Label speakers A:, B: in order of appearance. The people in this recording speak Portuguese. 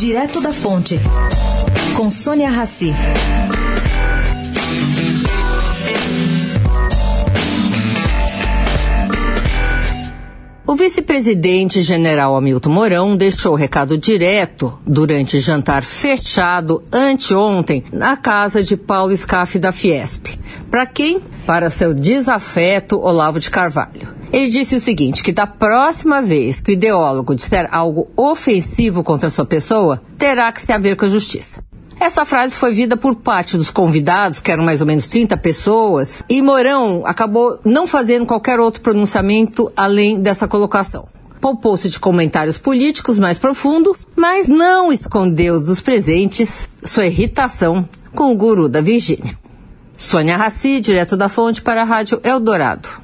A: Direto da Fonte, com Sônia Rassi.
B: O vice-presidente general Hamilton Mourão deixou recado direto durante jantar fechado anteontem na casa de Paulo Scaff da Fiesp. Para quem? Para seu desafeto Olavo de Carvalho. Ele disse o seguinte, que da próxima vez que o ideólogo disser algo ofensivo contra sua pessoa, terá que se haver com a justiça. Essa frase foi vida por parte dos convidados, que eram mais ou menos 30 pessoas, e Mourão acabou não fazendo qualquer outro pronunciamento além dessa colocação. Poupou-se de comentários políticos mais profundos, mas não escondeu dos presentes sua irritação com o guru da Virgínia. Sônia Raci, direto da fonte para a Rádio Eldorado.